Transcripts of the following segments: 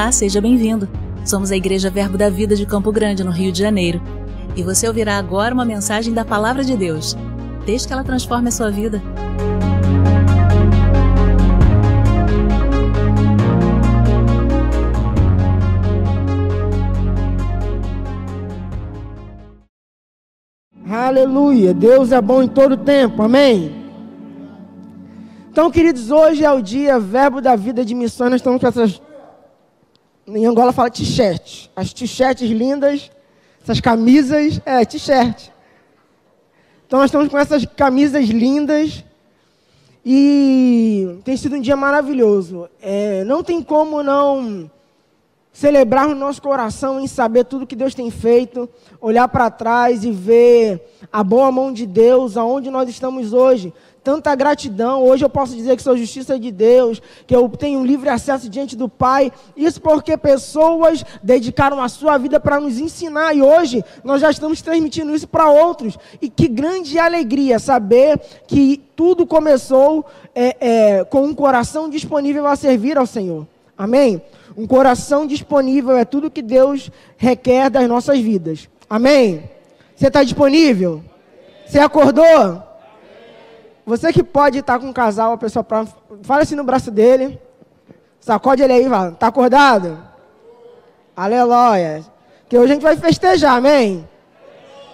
Olá, seja bem-vindo. Somos a Igreja Verbo da Vida de Campo Grande, no Rio de Janeiro. E você ouvirá agora uma mensagem da Palavra de Deus. Desde que ela transforme a sua vida. Aleluia. Deus é bom em todo tempo. Amém. Então, queridos, hoje é o dia Verbo da Vida de Missões. Nós estamos com essas. Em Angola fala t-shirt. As t-shirts lindas, essas camisas. É, t-shirt. Então, nós estamos com essas camisas lindas. E tem sido um dia maravilhoso. É, não tem como não celebrar no nosso coração em saber tudo que Deus tem feito, olhar para trás e ver a boa mão de Deus, aonde nós estamos hoje. Tanta gratidão. Hoje eu posso dizer que sou justiça de Deus, que eu tenho livre acesso diante do Pai. Isso porque pessoas dedicaram a sua vida para nos ensinar e hoje nós já estamos transmitindo isso para outros. E que grande alegria saber que tudo começou é, é, com um coração disponível a servir ao Senhor. Amém? Um coração disponível é tudo que Deus requer das nossas vidas. Amém? Você está disponível? Você acordou? Você que pode estar com um casal, a pessoa pra, fala assim no braço dele. Sacode ele aí, vai. Tá acordado? Aleluia. Que hoje a gente vai festejar, amém?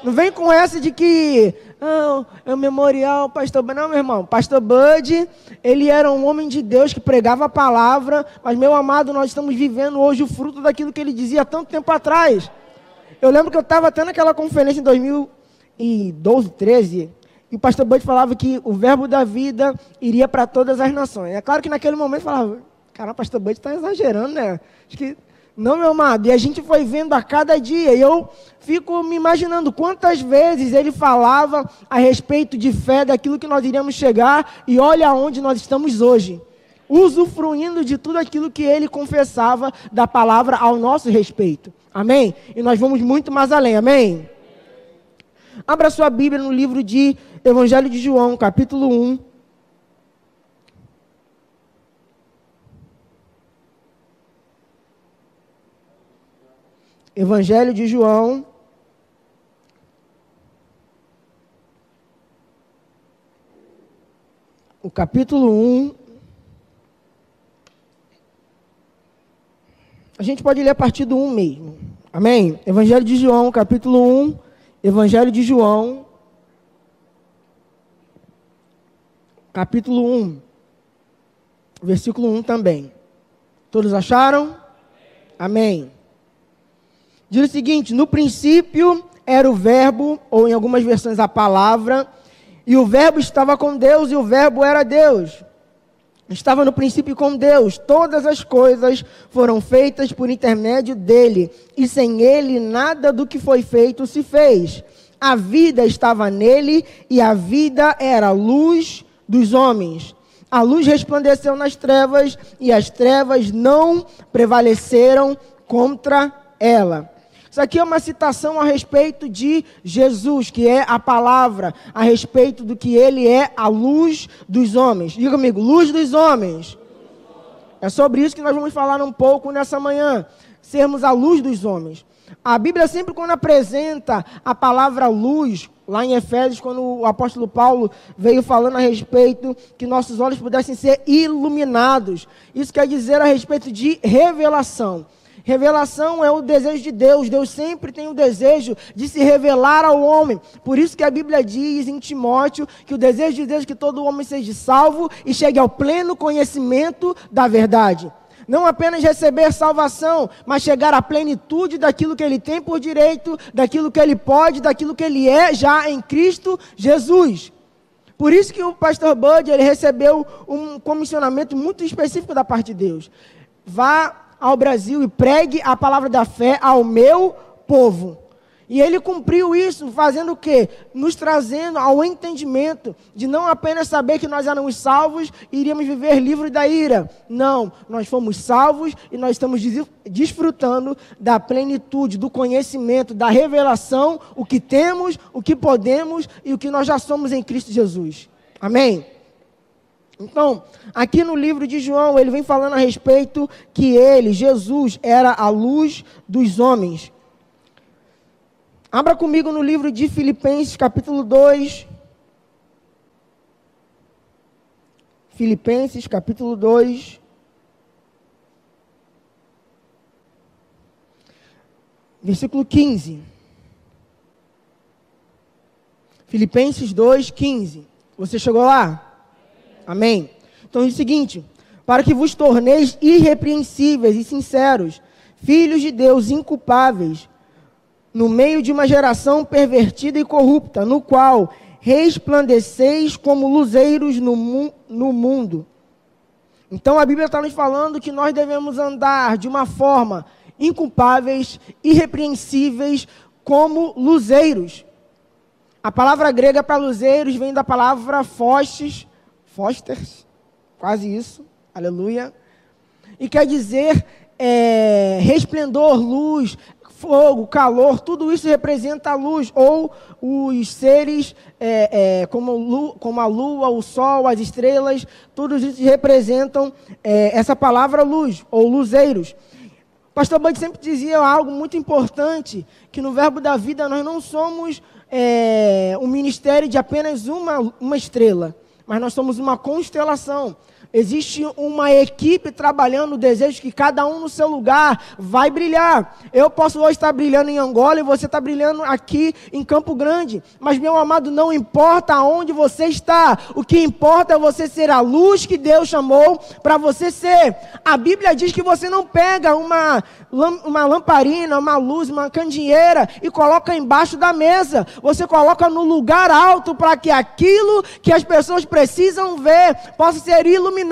Não vem com essa de que não, é o memorial, pastor Bud. Não, meu irmão, pastor Bud, ele era um homem de Deus que pregava a palavra, mas, meu amado, nós estamos vivendo hoje o fruto daquilo que ele dizia há tanto tempo atrás. Eu lembro que eu estava até naquela conferência em 2012, 13, o pastor Bud falava que o verbo da vida iria para todas as nações. É claro que naquele momento falava, cara, o pastor Bud está exagerando, né? Acho que não, meu amado, e a gente foi vendo a cada dia, e eu fico me imaginando quantas vezes ele falava a respeito de fé, daquilo que nós iríamos chegar, e olha onde nós estamos hoje, usufruindo de tudo aquilo que ele confessava da palavra ao nosso respeito. Amém? E nós vamos muito mais além, amém? Abra sua Bíblia no livro de Evangelho de João, capítulo 1. Evangelho de João. O capítulo 1. A gente pode ler a partir do 1 mesmo. Amém? Evangelho de João, capítulo 1. Evangelho de João. Capítulo 1. Versículo 1 também. Todos acharam? Amém. Diz o seguinte: no princípio era o Verbo, ou em algumas versões a palavra, e o Verbo estava com Deus, e o Verbo era Deus. Estava no princípio com Deus, todas as coisas foram feitas por intermédio dele, e sem ele nada do que foi feito se fez. A vida estava nele, e a vida era a luz dos homens. A luz resplandeceu nas trevas, e as trevas não prevaleceram contra ela. Isso aqui é uma citação a respeito de Jesus, que é a palavra, a respeito do que ele é a luz dos homens. Diga comigo, luz dos homens. É sobre isso que nós vamos falar um pouco nessa manhã. Sermos a luz dos homens. A Bíblia sempre quando apresenta a palavra luz, lá em Efésios, quando o apóstolo Paulo veio falando a respeito que nossos olhos pudessem ser iluminados. Isso quer dizer a respeito de revelação. Revelação é o desejo de Deus. Deus sempre tem o desejo de se revelar ao homem. Por isso que a Bíblia diz em Timóteo que o desejo de Deus é que todo homem seja salvo e chegue ao pleno conhecimento da verdade. Não apenas receber salvação, mas chegar à plenitude daquilo que ele tem por direito, daquilo que ele pode, daquilo que ele é já em Cristo Jesus. Por isso que o pastor Bud ele recebeu um comissionamento muito específico da parte de Deus. Vá ao Brasil e pregue a palavra da fé ao meu povo. E ele cumpriu isso, fazendo o quê? Nos trazendo ao entendimento de não apenas saber que nós éramos salvos e iríamos viver livres da ira. Não, nós fomos salvos e nós estamos desfrutando da plenitude, do conhecimento, da revelação, o que temos, o que podemos e o que nós já somos em Cristo Jesus. Amém? Então, aqui no livro de João, ele vem falando a respeito que ele, Jesus, era a luz dos homens. Abra comigo no livro de Filipenses, capítulo 2. Filipenses, capítulo 2. Versículo 15. Filipenses 2, 15. Você chegou lá? Amém. Então diz o seguinte: para que vos torneis irrepreensíveis e sinceros, filhos de Deus inculpáveis, no meio de uma geração pervertida e corrupta, no qual resplandeceis como luzeiros no, mu no mundo. Então a Bíblia está nos falando que nós devemos andar de uma forma inculpáveis, irrepreensíveis, como luzeiros. A palavra grega para luzeiros vem da palavra fostes, Fosters, quase isso, aleluia. E quer dizer é, resplendor, luz, fogo, calor, tudo isso representa a luz, ou os seres é, é, como, como, a lua, o sol, as estrelas, todos isso representam é, essa palavra luz, ou luzeiros. Pastor Bud sempre dizia algo muito importante, que no verbo da vida nós não somos é, um ministério de apenas uma, uma estrela mas nós somos uma constelação. Existe uma equipe trabalhando o desejo que cada um no seu lugar vai brilhar. Eu posso hoje estar brilhando em Angola e você está brilhando aqui em Campo Grande. Mas, meu amado, não importa aonde você está. O que importa é você ser a luz que Deus chamou para você ser. A Bíblia diz que você não pega uma, uma lamparina, uma luz, uma candeeira e coloca embaixo da mesa. Você coloca no lugar alto para que aquilo que as pessoas precisam ver possa ser iluminado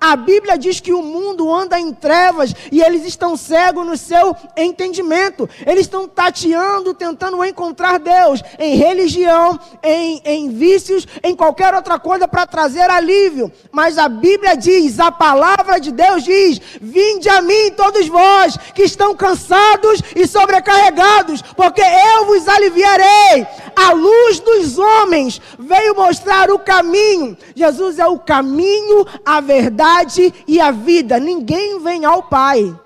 A Bíblia diz que o mundo anda em trevas e eles estão cegos no seu entendimento. Eles estão tateando, tentando encontrar Deus em religião, em, em vícios, em qualquer outra coisa para trazer alívio. Mas a Bíblia diz, a palavra de Deus diz: Vinde a mim, todos vós que estão cansados e sobrecarregados, porque eu vos aliviarei. A luz dos homens veio mostrar o caminho. Jesus é o caminho, a verdade e a vida. Ninguém vem ao Pai.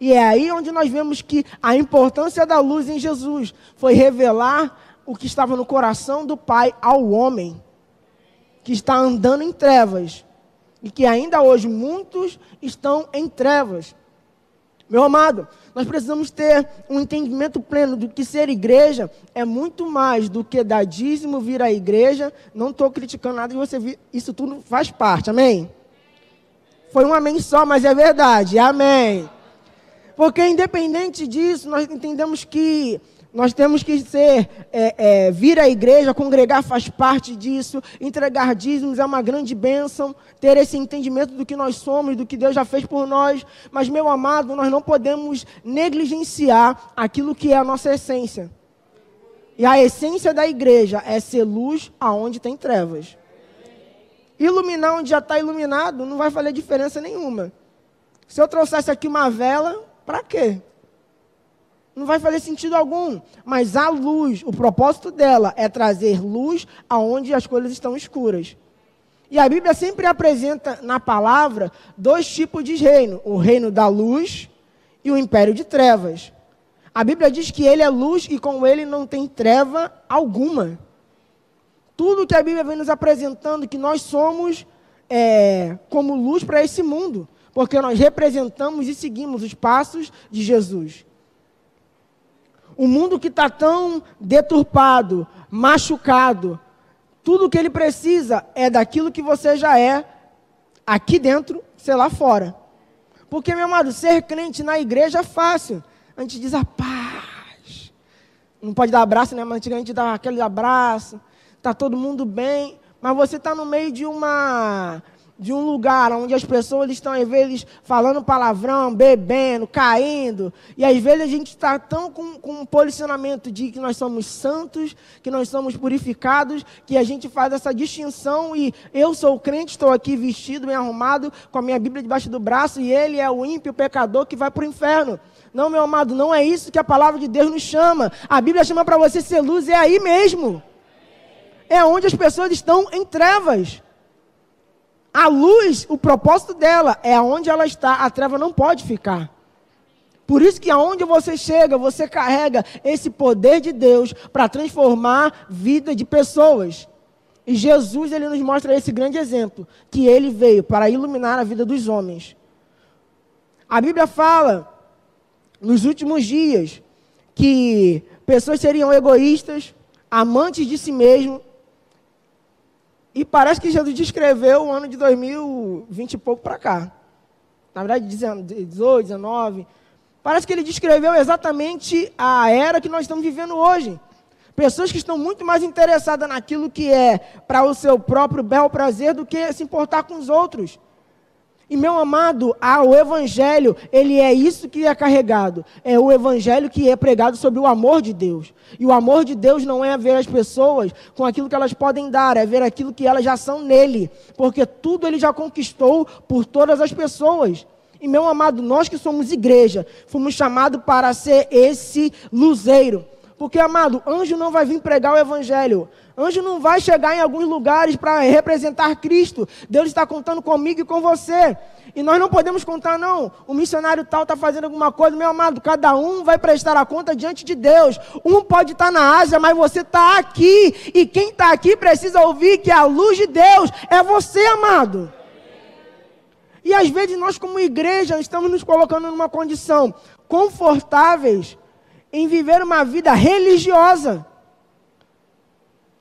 E é aí onde nós vemos que a importância da luz em Jesus foi revelar o que estava no coração do Pai ao homem, que está andando em trevas. E que ainda hoje muitos estão em trevas. Meu amado, nós precisamos ter um entendimento pleno do que ser igreja é muito mais do que dar dízimo, vir à igreja. Não estou criticando nada de você vir, isso tudo faz parte, amém? Foi um amém só, mas é verdade, amém. Porque independente disso, nós entendemos que nós temos que ser, é, é, vir à igreja, congregar faz parte disso, entregar dízimos é uma grande bênção, ter esse entendimento do que nós somos, do que Deus já fez por nós. Mas, meu amado, nós não podemos negligenciar aquilo que é a nossa essência. E a essência da igreja é ser luz aonde tem trevas. Iluminar onde já está iluminado não vai fazer diferença nenhuma. Se eu trouxesse aqui uma vela, para quê? Não vai fazer sentido algum. Mas a luz, o propósito dela é trazer luz aonde as coisas estão escuras. E a Bíblia sempre apresenta na palavra dois tipos de reino: o reino da luz e o império de trevas. A Bíblia diz que ele é luz e com ele não tem treva alguma. Tudo que a Bíblia vem nos apresentando, que nós somos é, como luz para esse mundo, porque nós representamos e seguimos os passos de Jesus. O mundo que está tão deturpado, machucado, tudo que ele precisa é daquilo que você já é aqui dentro, sei lá fora. Porque, meu amado, ser crente na igreja é fácil. A gente diz a paz. Não pode dar abraço, né? Mas antigamente dava aquele abraço. Está todo mundo bem. Mas você está no meio de uma de um lugar onde as pessoas estão, às vezes, falando palavrão, bebendo, caindo, e às vezes a gente está tão com, com um posicionamento de que nós somos santos, que nós somos purificados, que a gente faz essa distinção e eu sou crente, estou aqui vestido, bem arrumado, com a minha Bíblia debaixo do braço, e ele é o ímpio, o pecador que vai para o inferno. Não, meu amado, não é isso que a palavra de Deus nos chama. A Bíblia chama para você ser luz, é aí mesmo. É onde as pessoas estão em trevas. A luz, o propósito dela é aonde ela está, a treva não pode ficar. Por isso que aonde você chega, você carrega esse poder de Deus para transformar vida de pessoas. E Jesus ele nos mostra esse grande exemplo, que ele veio para iluminar a vida dos homens. A Bíblia fala nos últimos dias que pessoas seriam egoístas, amantes de si mesmo. E parece que Jesus descreveu o ano de 2020 e pouco para cá. Na verdade, 18, 19. Parece que ele descreveu exatamente a era que nós estamos vivendo hoje. Pessoas que estão muito mais interessadas naquilo que é para o seu próprio bel prazer do que se importar com os outros. E meu amado, ah, o evangelho, ele é isso que é carregado. É o evangelho que é pregado sobre o amor de Deus. E o amor de Deus não é ver as pessoas com aquilo que elas podem dar, é ver aquilo que elas já são nele, porque tudo ele já conquistou por todas as pessoas. E meu amado, nós que somos igreja, fomos chamados para ser esse luzeiro. Porque, amado, anjo não vai vir pregar o evangelho. Anjo não vai chegar em alguns lugares para representar Cristo. Deus está contando comigo e com você. E nós não podemos contar, não. O missionário tal está fazendo alguma coisa, meu amado. Cada um vai prestar a conta diante de Deus. Um pode estar tá na Ásia, mas você está aqui. E quem está aqui precisa ouvir que a luz de Deus é você, amado. E às vezes nós, como igreja, estamos nos colocando numa condição confortáveis em viver uma vida religiosa.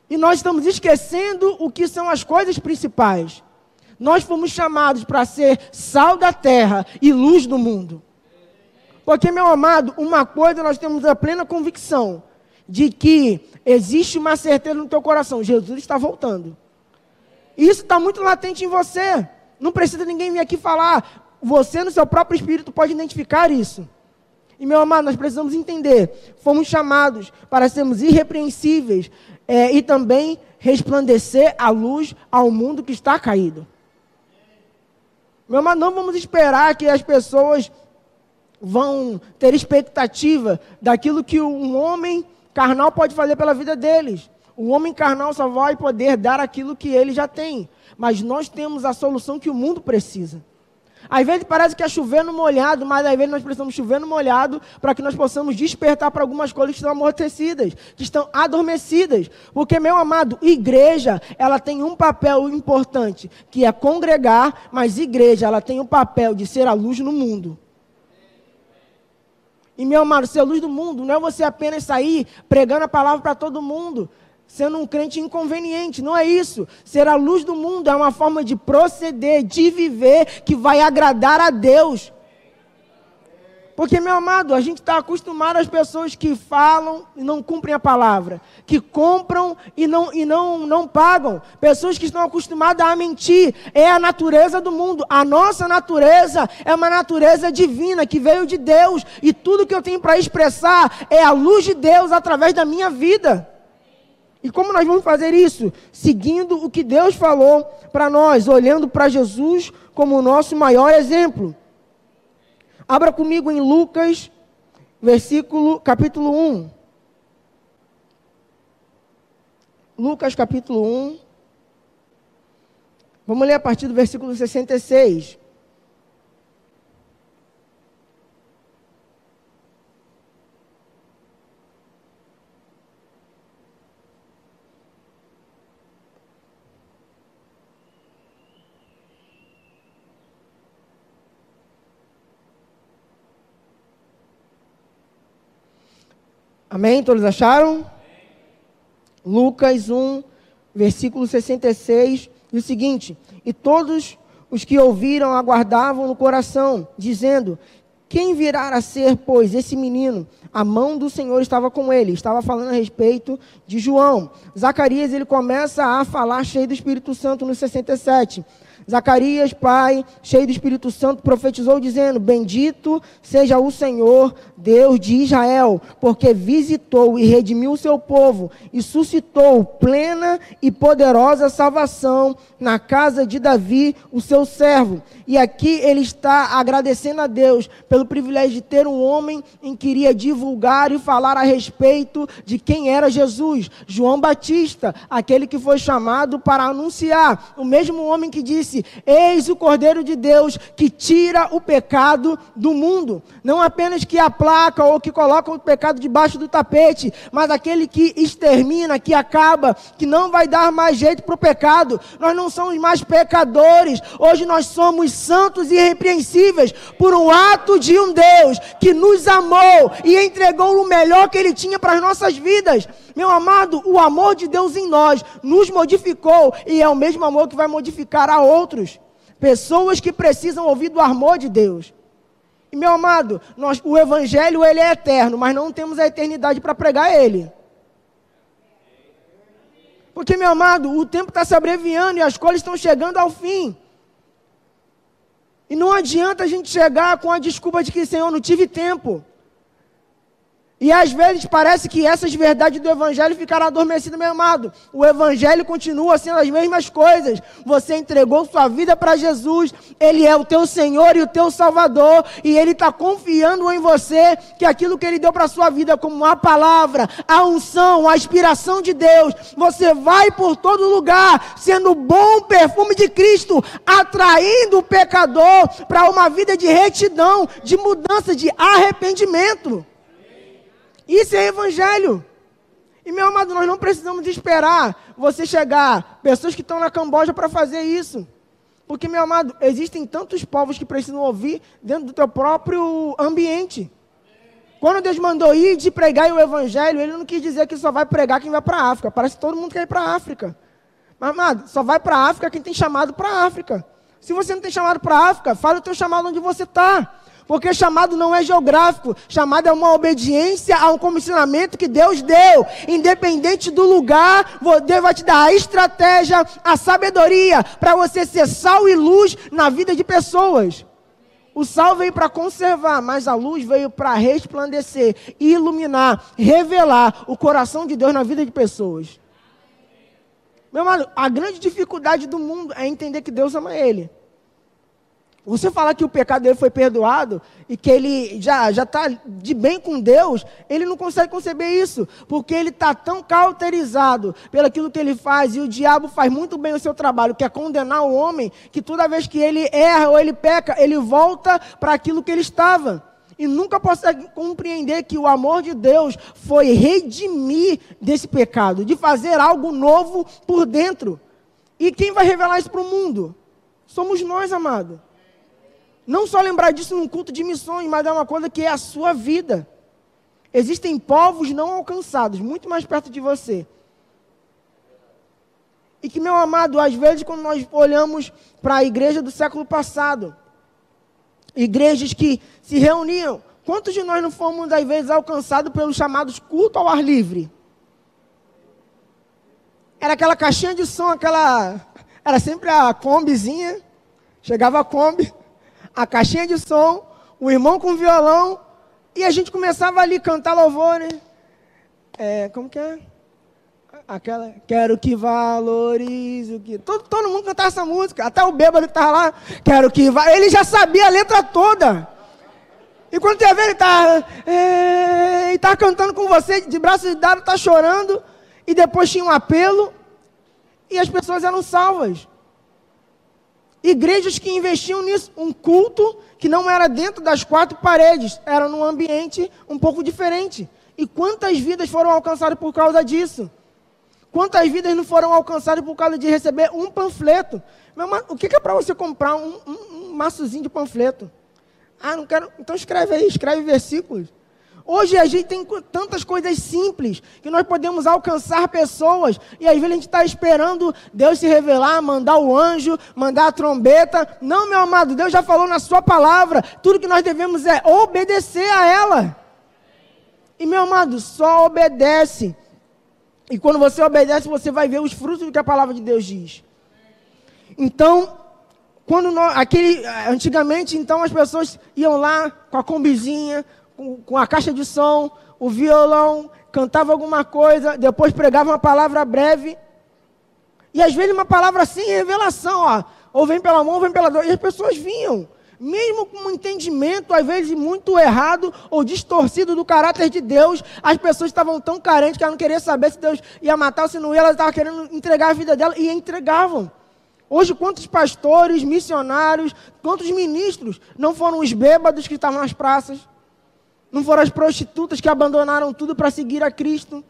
E nós estamos esquecendo o que são as coisas principais. Nós fomos chamados para ser sal da terra e luz do mundo. Porque, meu amado, uma coisa nós temos a plena convicção de que existe uma certeza no teu coração: Jesus está voltando. E isso está muito latente em você. Não precisa ninguém vir aqui falar. Você, no seu próprio espírito, pode identificar isso. E, meu amado, nós precisamos entender: fomos chamados para sermos irrepreensíveis é, e também resplandecer a luz ao mundo que está caído. Meu amado, não vamos esperar que as pessoas vão ter expectativa daquilo que um homem carnal pode fazer pela vida deles. O homem carnal só vai poder dar aquilo que ele já tem. Mas nós temos a solução que o mundo precisa. Às vezes parece que é chover no molhado, mas às vezes nós precisamos chover no molhado para que nós possamos despertar para algumas coisas que estão amortecidas, que estão adormecidas. Porque, meu amado, igreja, ela tem um papel importante, que é congregar, mas igreja, ela tem o um papel de ser a luz no mundo. E, meu amado, ser a luz do mundo não é você apenas sair pregando a palavra para todo mundo sendo um crente inconveniente. Não é isso. Ser a luz do mundo é uma forma de proceder, de viver, que vai agradar a Deus. Porque, meu amado, a gente está acostumado às pessoas que falam e não cumprem a palavra, que compram e não, e não, não pagam, pessoas que estão acostumadas a mentir. É a natureza do mundo. A nossa natureza é uma natureza divina que veio de Deus, e tudo que eu tenho para expressar é a luz de Deus através da minha vida. E como nós vamos fazer isso? Seguindo o que Deus falou para nós, olhando para Jesus como o nosso maior exemplo. Abra comigo em Lucas, versículo, capítulo 1. Lucas, capítulo 1. Vamos ler a partir do versículo 66. Amém? Todos acharam? Lucas 1, versículo 66, diz o seguinte: E todos os que ouviram aguardavam no coração, dizendo: Quem virá a ser, pois, esse menino? A mão do Senhor estava com ele. Estava falando a respeito de João. Zacarias, ele começa a falar cheio do Espírito Santo no 67. Zacarias, pai, cheio do Espírito Santo, profetizou dizendo: Bendito seja o Senhor, Deus de Israel, porque visitou e redimiu o seu povo e suscitou plena e poderosa salvação na casa de Davi, o seu servo. E aqui ele está agradecendo a Deus pelo privilégio de ter um homem em que iria divulgar e falar a respeito de quem era Jesus, João Batista, aquele que foi chamado para anunciar, o mesmo homem que disse disse: Eis o Cordeiro de Deus que tira o pecado do mundo. Não apenas que aplaca ou que coloca o pecado debaixo do tapete, mas aquele que extermina, que acaba, que não vai dar mais jeito para o pecado. Nós não somos mais pecadores. Hoje nós somos santos e irrepreensíveis por um ato de um Deus que nos amou e entregou o melhor que ele tinha para as nossas vidas. Meu amado, o amor de Deus em nós nos modificou e é o mesmo amor que vai modificar a outros. Pessoas que precisam ouvir do amor de Deus. E meu amado, nós, o evangelho ele é eterno, mas não temos a eternidade para pregar ele. Porque, meu amado, o tempo está se abreviando e as coisas estão chegando ao fim. E não adianta a gente chegar com a desculpa de que, Senhor, não tive tempo. E às vezes parece que essas verdades do Evangelho ficaram adormecidas, meu amado. O Evangelho continua sendo as mesmas coisas. Você entregou sua vida para Jesus, Ele é o teu Senhor e o teu Salvador, e Ele está confiando em você que aquilo que Ele deu para a sua vida, como a palavra, a unção, a inspiração de Deus, você vai por todo lugar, sendo bom perfume de Cristo, atraindo o pecador para uma vida de retidão, de mudança, de arrependimento. Isso é evangelho. E meu amado, nós não precisamos esperar você chegar, pessoas que estão na Camboja para fazer isso. Porque, meu amado, existem tantos povos que precisam ouvir dentro do teu próprio ambiente. Quando Deus mandou ir de pregar o evangelho, ele não quis dizer que só vai pregar quem vai para a África. Parece que todo mundo quer ir para a África. Mas, amado, só vai para a África quem tem chamado para a África. Se você não tem chamado para a África, fala o teu chamado onde você está. Porque chamado não é geográfico, chamado é uma obediência a um comissionamento que Deus deu. Independente do lugar, Deus vai te dar a estratégia, a sabedoria para você ser sal e luz na vida de pessoas. O sal veio para conservar, mas a luz veio para resplandecer, iluminar, revelar o coração de Deus na vida de pessoas. Meu irmão, a grande dificuldade do mundo é entender que Deus ama ele. Você falar que o pecado dele foi perdoado e que ele já está de bem com Deus, ele não consegue conceber isso, porque ele está tão cauterizado pelo aquilo que ele faz, e o diabo faz muito bem o seu trabalho, que é condenar o homem, que toda vez que ele erra ou ele peca, ele volta para aquilo que ele estava. E nunca consegue compreender que o amor de Deus foi redimir desse pecado, de fazer algo novo por dentro. E quem vai revelar isso para o mundo? Somos nós, amado. Não só lembrar disso num culto de missões, mas é uma coisa que é a sua vida. Existem povos não alcançados, muito mais perto de você. E que, meu amado, às vezes, quando nós olhamos para a igreja do século passado, igrejas que se reuniam, quantos de nós não fomos, às vezes, alcançados pelos chamados culto ao ar livre? Era aquela caixinha de som, aquela. Era sempre a combizinha. Chegava a Kombi, a caixinha de som, o irmão com violão, e a gente começava ali a cantar louvor, né? É, como que é? Aquela, quero que valorize o que. Todo, todo mundo cantava essa música, até o bêbado que estava lá, quero que valorize. Ele já sabia a letra toda. E quando você vê, ele está é, tá cantando com você, de braços dados, está chorando. E depois tinha um apelo. E as pessoas eram salvas. Igrejas que investiam nisso, um culto que não era dentro das quatro paredes, era num ambiente um pouco diferente. E quantas vidas foram alcançadas por causa disso? Quantas vidas não foram alcançadas por causa de receber um panfleto? Meu o que é para você comprar um, um, um maçozinho de panfleto? Ah, não quero. Então escreve aí, escreve versículos. Hoje a gente tem tantas coisas simples que nós podemos alcançar pessoas e às vezes a gente está esperando Deus se revelar, mandar o anjo, mandar a trombeta. Não, meu amado, Deus já falou na Sua palavra. Tudo que nós devemos é obedecer a ela. E meu amado, só obedece. E quando você obedece, você vai ver os frutos do que a palavra de Deus diz. Então, quando nós, aquele, antigamente, então as pessoas iam lá com a combizinha, com, com a caixa de som, o violão, cantava alguma coisa, depois pregava uma palavra breve. E às vezes uma palavra sem revelação, ó, ou vem pela mão, ou vem pela dor. E as pessoas vinham, mesmo com um entendimento, às vezes muito errado ou distorcido do caráter de Deus, as pessoas estavam tão carentes que elas não queriam saber se Deus ia matar ou se não ia, elas estavam querendo entregar a vida dela e entregavam. Hoje, quantos pastores, missionários, quantos ministros não foram os bêbados que estavam nas praças? Não foram as prostitutas que abandonaram tudo para seguir a Cristo?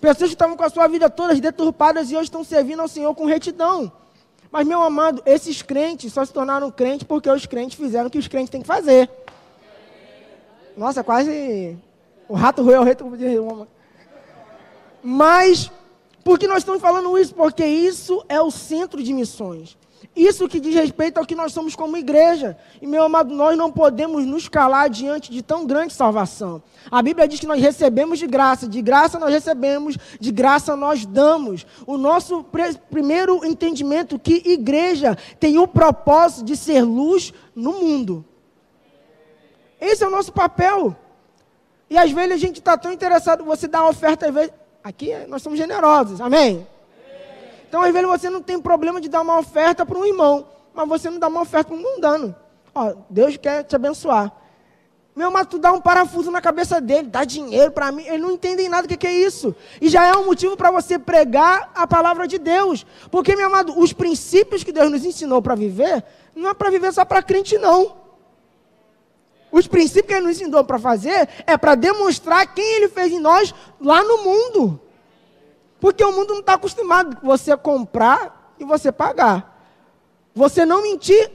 Pessoas que estavam com a sua vida todas deturpadas e hoje estão servindo ao Senhor com retidão. Mas, meu amado, esses crentes só se tornaram crentes porque os crentes fizeram o que os crentes têm que fazer. Nossa, quase o rato roeu o Roma. Mas, por que nós estamos falando isso? Porque isso é o centro de missões. Isso que diz respeito ao que nós somos como igreja. E, meu amado, nós não podemos nos calar diante de tão grande salvação. A Bíblia diz que nós recebemos de graça, de graça nós recebemos, de graça nós damos. O nosso primeiro entendimento que igreja tem o propósito de ser luz no mundo. Esse é o nosso papel. E às vezes a gente está tão interessado, você dá uma oferta, às vezes, aqui nós somos generosos, amém? Então às vezes você não tem problema de dar uma oferta para um irmão, mas você não dá uma oferta para um mundano. Ó, Deus quer te abençoar. Meu, mas tu dá um parafuso na cabeça dele, dá dinheiro para mim, ele não entende nada o que, que é isso. E já é um motivo para você pregar a palavra de Deus. Porque, meu amado, os princípios que Deus nos ensinou para viver, não é para viver só para crente, não. Os princípios que ele nos ensinou para fazer é para demonstrar quem ele fez em nós lá no mundo. Porque o mundo não está acostumado com você comprar e você pagar. Você não mentir,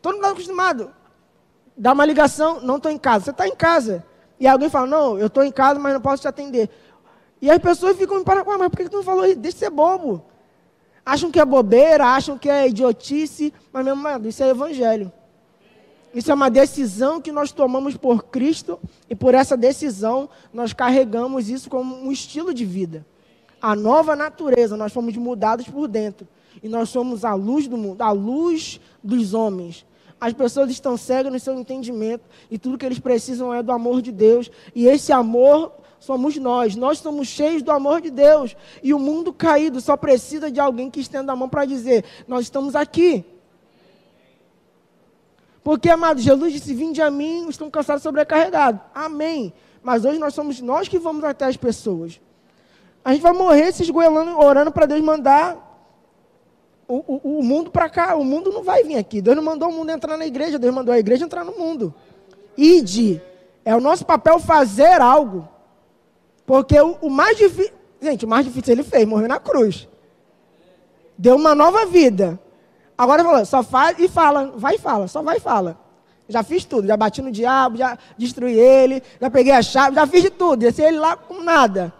todo mundo está acostumado. Dá uma ligação, não estou em casa. Você está em casa. E alguém fala, não, eu estou em casa, mas não posso te atender. E as pessoas ficam me parando, mas por que tu não falou isso? Deixa de ser bobo. Acham que é bobeira, acham que é idiotice, mas meu irmão, isso é evangelho. Isso é uma decisão que nós tomamos por Cristo e por essa decisão nós carregamos isso como um estilo de vida. A nova natureza, nós fomos mudados por dentro. E nós somos a luz do mundo, a luz dos homens. As pessoas estão cegas no seu entendimento e tudo que eles precisam é do amor de Deus. E esse amor somos nós. Nós somos cheios do amor de Deus. E o mundo caído só precisa de alguém que estenda a mão para dizer: Nós estamos aqui. Porque, amado, Jesus disse: Vinde a mim, estão cansados e sobrecarregados. Amém. Mas hoje nós somos nós que vamos até as pessoas. A gente vai morrer se esgoelando, orando para Deus mandar o, o, o mundo para cá. O mundo não vai vir aqui. Deus não mandou o mundo entrar na igreja, Deus mandou a igreja entrar no mundo. Ide. É o nosso papel fazer algo. Porque o, o mais difícil. Gente, o mais difícil ele fez, morreu na cruz. Deu uma nova vida. Agora falou, só faz e fala, vai e fala, só vai e fala. Já fiz tudo, já bati no diabo, já destruí ele, já peguei a chave, já fiz de tudo, desci ele lá com nada.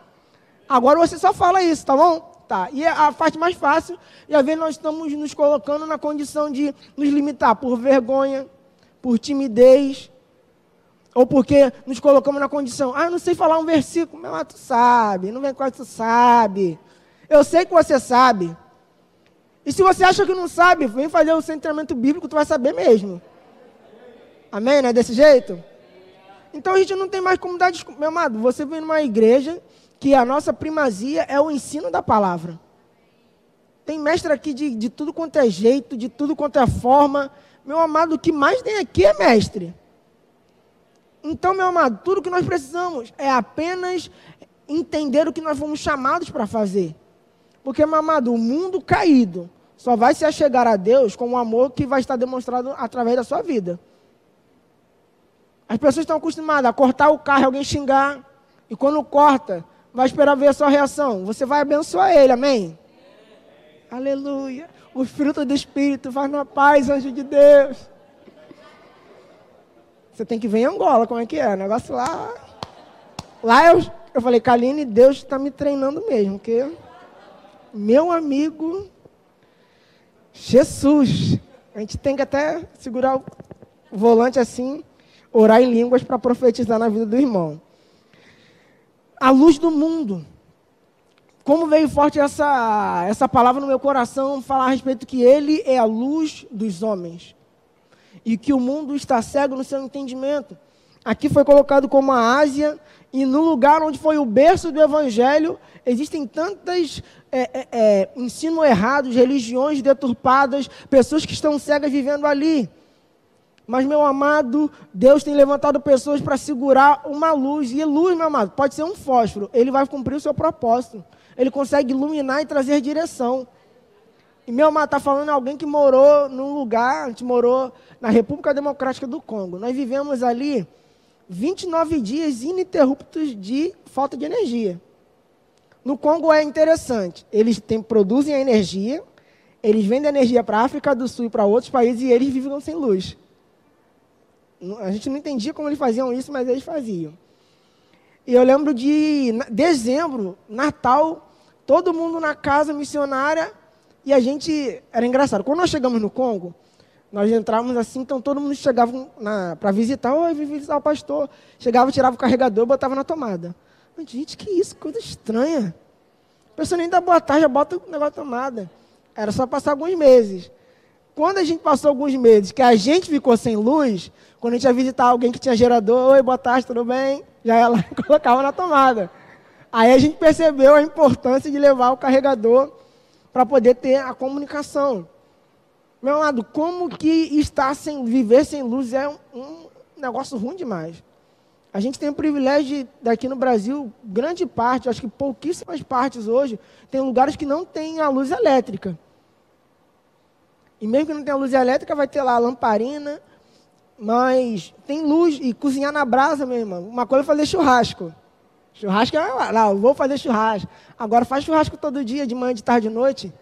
Agora você só fala isso, tá bom? Tá. E a parte mais fácil, e às vezes nós estamos nos colocando na condição de nos limitar por vergonha, por timidez, ou porque nos colocamos na condição, ah, não sei falar um versículo, mas tu sabe, não vem com tu sabe. Eu sei que você sabe. E se você acha que não sabe, vem fazer o centramento bíblico, tu vai saber mesmo. Amém? Não é desse jeito? Então a gente não tem mais como dar desculpa. Meu amado, você vem numa igreja que a nossa primazia é o ensino da palavra. Tem mestre aqui de, de tudo quanto é jeito, de tudo quanto é forma. Meu amado, o que mais tem aqui é mestre. Então, meu amado, tudo que nós precisamos é apenas entender o que nós fomos chamados para fazer. Porque, meu amado, o mundo caído só vai se achegar a Deus com o amor que vai estar demonstrado através da sua vida. As pessoas estão acostumadas a cortar o carro e alguém xingar. E quando corta, vai esperar ver a sua reação. Você vai abençoar ele, amém? Aleluia. O fruto do Espírito vai na paz, anjo de Deus. Você tem que ver em Angola, como é que é? O negócio lá. Lá eu, eu falei, Kaline, Deus está me treinando mesmo, porque meu amigo Jesus. A gente tem que até segurar o volante assim, orar em línguas para profetizar na vida do irmão. A luz do mundo. Como veio forte essa, essa palavra no meu coração, falar a respeito que ele é a luz dos homens. E que o mundo está cego no seu entendimento. Aqui foi colocado como a Ásia, e no lugar onde foi o berço do Evangelho, existem tantas é, é, é, ensino errados, religiões deturpadas, pessoas que estão cegas vivendo ali. Mas, meu amado, Deus tem levantado pessoas para segurar uma luz. E luz, meu amado, pode ser um fósforo. Ele vai cumprir o seu propósito. Ele consegue iluminar e trazer direção. E, meu amado, está falando alguém que morou num lugar, a gente morou na República Democrática do Congo. Nós vivemos ali 29 dias ininterruptos de falta de energia. No Congo é interessante. Eles têm, produzem a energia, eles vendem energia para a África do Sul e para outros países e eles vivem sem luz. A gente não entendia como eles faziam isso, mas eles faziam. E eu lembro de dezembro, Natal, todo mundo na casa missionária e a gente. Era engraçado. Quando nós chegamos no Congo, nós entrávamos assim, então todo mundo chegava para visitar. Oi, vim visitar o pastor. Chegava, tirava o carregador, botava na tomada. Gente, que isso, coisa estranha. A pessoa nem dá boa tarde, já bota o negócio na tomada. Era só passar alguns meses. Quando a gente passou alguns meses que a gente ficou sem luz, quando a gente ia visitar alguém que tinha gerador, oi, boa tarde, tudo bem? Já ia lá e colocava na tomada. Aí a gente percebeu a importância de levar o carregador para poder ter a comunicação. Meu amado, como que estar sem viver sem luz é um, um negócio ruim demais. A gente tem o privilégio de, daqui no Brasil, grande parte, acho que pouquíssimas partes hoje, tem lugares que não tem a luz elétrica. E mesmo que não tenha luz elétrica, vai ter lá a lamparina, mas tem luz e cozinhar na brasa, meu irmão. Uma coisa é fazer churrasco. Churrasco é, não, vou fazer churrasco. Agora faz churrasco todo dia, de manhã, de tarde, de noite.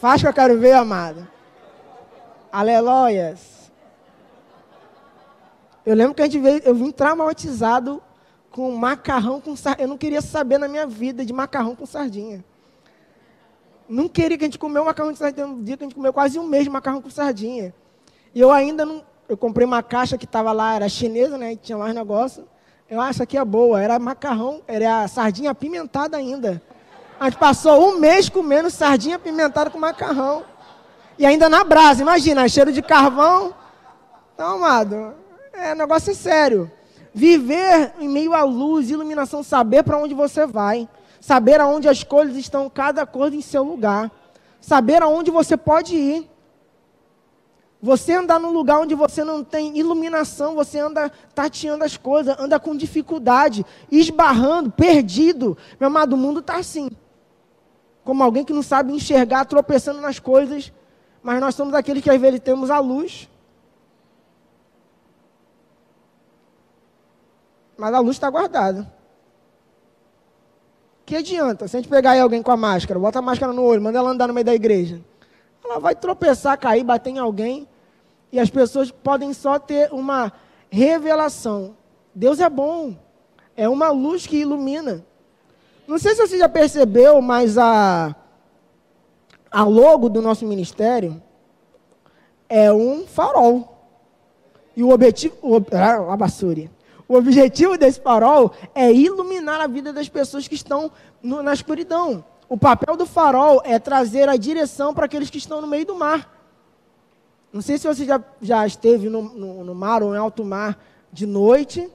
Faz que eu quero ver, amado. Aleluias. Eu lembro que a gente veio, eu vim traumatizado com macarrão com sardinha. Eu não queria saber na minha vida de macarrão com sardinha. Não queria que a gente comeu macarrão com sardinha. Um dia que a gente comeu quase um mês de macarrão com sardinha. E eu ainda não. Eu comprei uma caixa que estava lá, era chinesa, né? Tinha mais negócio. Eu acho aqui é boa. Era macarrão, era sardinha apimentada ainda. A gente passou um mês comendo sardinha apimentada com macarrão. E ainda na brasa, imagina, cheiro de carvão. Então, amado, é, negócio sério. Viver em meio à luz, iluminação, saber para onde você vai. Saber aonde as coisas estão, cada coisa em seu lugar. Saber aonde você pode ir. Você andar num lugar onde você não tem iluminação, você anda tateando as coisas, anda com dificuldade, esbarrando, perdido. Meu amado, o mundo está assim. Como alguém que não sabe enxergar, tropeçando nas coisas. Mas nós somos aqueles que às vezes temos a luz mas a luz está guardada. Que adianta? Se a gente pegar aí alguém com a máscara, bota a máscara no olho, manda ela andar no meio da igreja. Ela vai tropeçar, cair, bater em alguém. E as pessoas podem só ter uma revelação. Deus é bom. É uma luz que ilumina. Não sei se você já percebeu, mas a, a logo do nosso ministério é um farol. E o objetivo. O, ah, a basura. O objetivo desse farol é iluminar a vida das pessoas que estão no, na escuridão. O papel do farol é trazer a direção para aqueles que estão no meio do mar. Não sei se você já, já esteve no, no, no mar ou em alto mar de noite,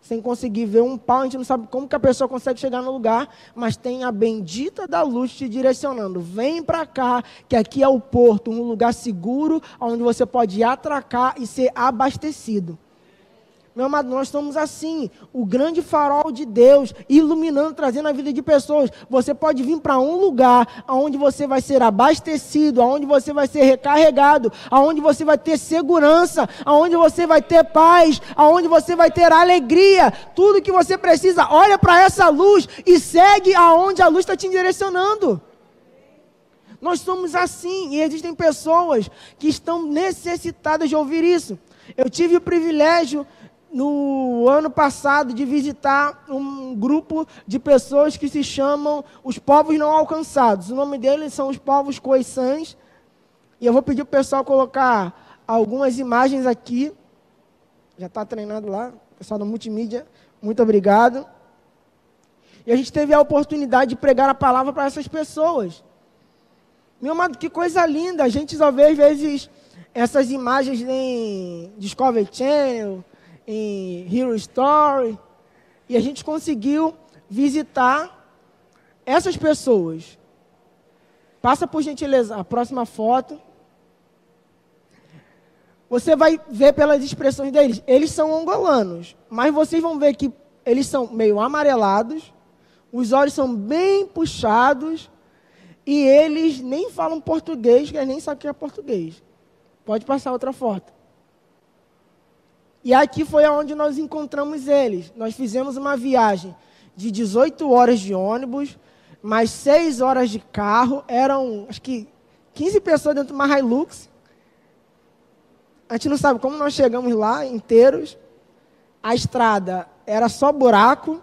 sem conseguir ver um pau, a gente não sabe como que a pessoa consegue chegar no lugar, mas tem a bendita da luz te direcionando. Vem para cá, que aqui é o porto, um lugar seguro, onde você pode atracar e ser abastecido. Meu amado, nós somos assim, o grande farol de Deus, iluminando, trazendo a vida de pessoas. Você pode vir para um lugar onde você vai ser abastecido, onde você vai ser recarregado, onde você vai ter segurança, onde você vai ter paz, onde você vai ter alegria. Tudo que você precisa, olha para essa luz e segue aonde a luz está te direcionando. Nós somos assim e existem pessoas que estão necessitadas de ouvir isso. Eu tive o privilégio no ano passado de visitar um grupo de pessoas que se chamam os povos não alcançados. O nome deles são os povos coiçãs. E eu vou pedir para o pessoal colocar algumas imagens aqui. Já está treinado lá, pessoal da multimídia, muito obrigado. E a gente teve a oportunidade de pregar a palavra para essas pessoas. Meu amado, que coisa linda! A gente só vê às vezes essas imagens em Discovery Channel, em Hero Story, e a gente conseguiu visitar essas pessoas. Passa por gentileza a próxima foto. Você vai ver pelas expressões deles. Eles são angolanos, mas vocês vão ver que eles são meio amarelados, os olhos são bem puxados, e eles nem falam português, que nem sabem o que é português. Pode passar outra foto. E aqui foi onde nós encontramos eles. Nós fizemos uma viagem de 18 horas de ônibus, mais 6 horas de carro. Eram, acho que, 15 pessoas dentro de uma Hilux. A gente não sabe como nós chegamos lá inteiros. A estrada era só buraco.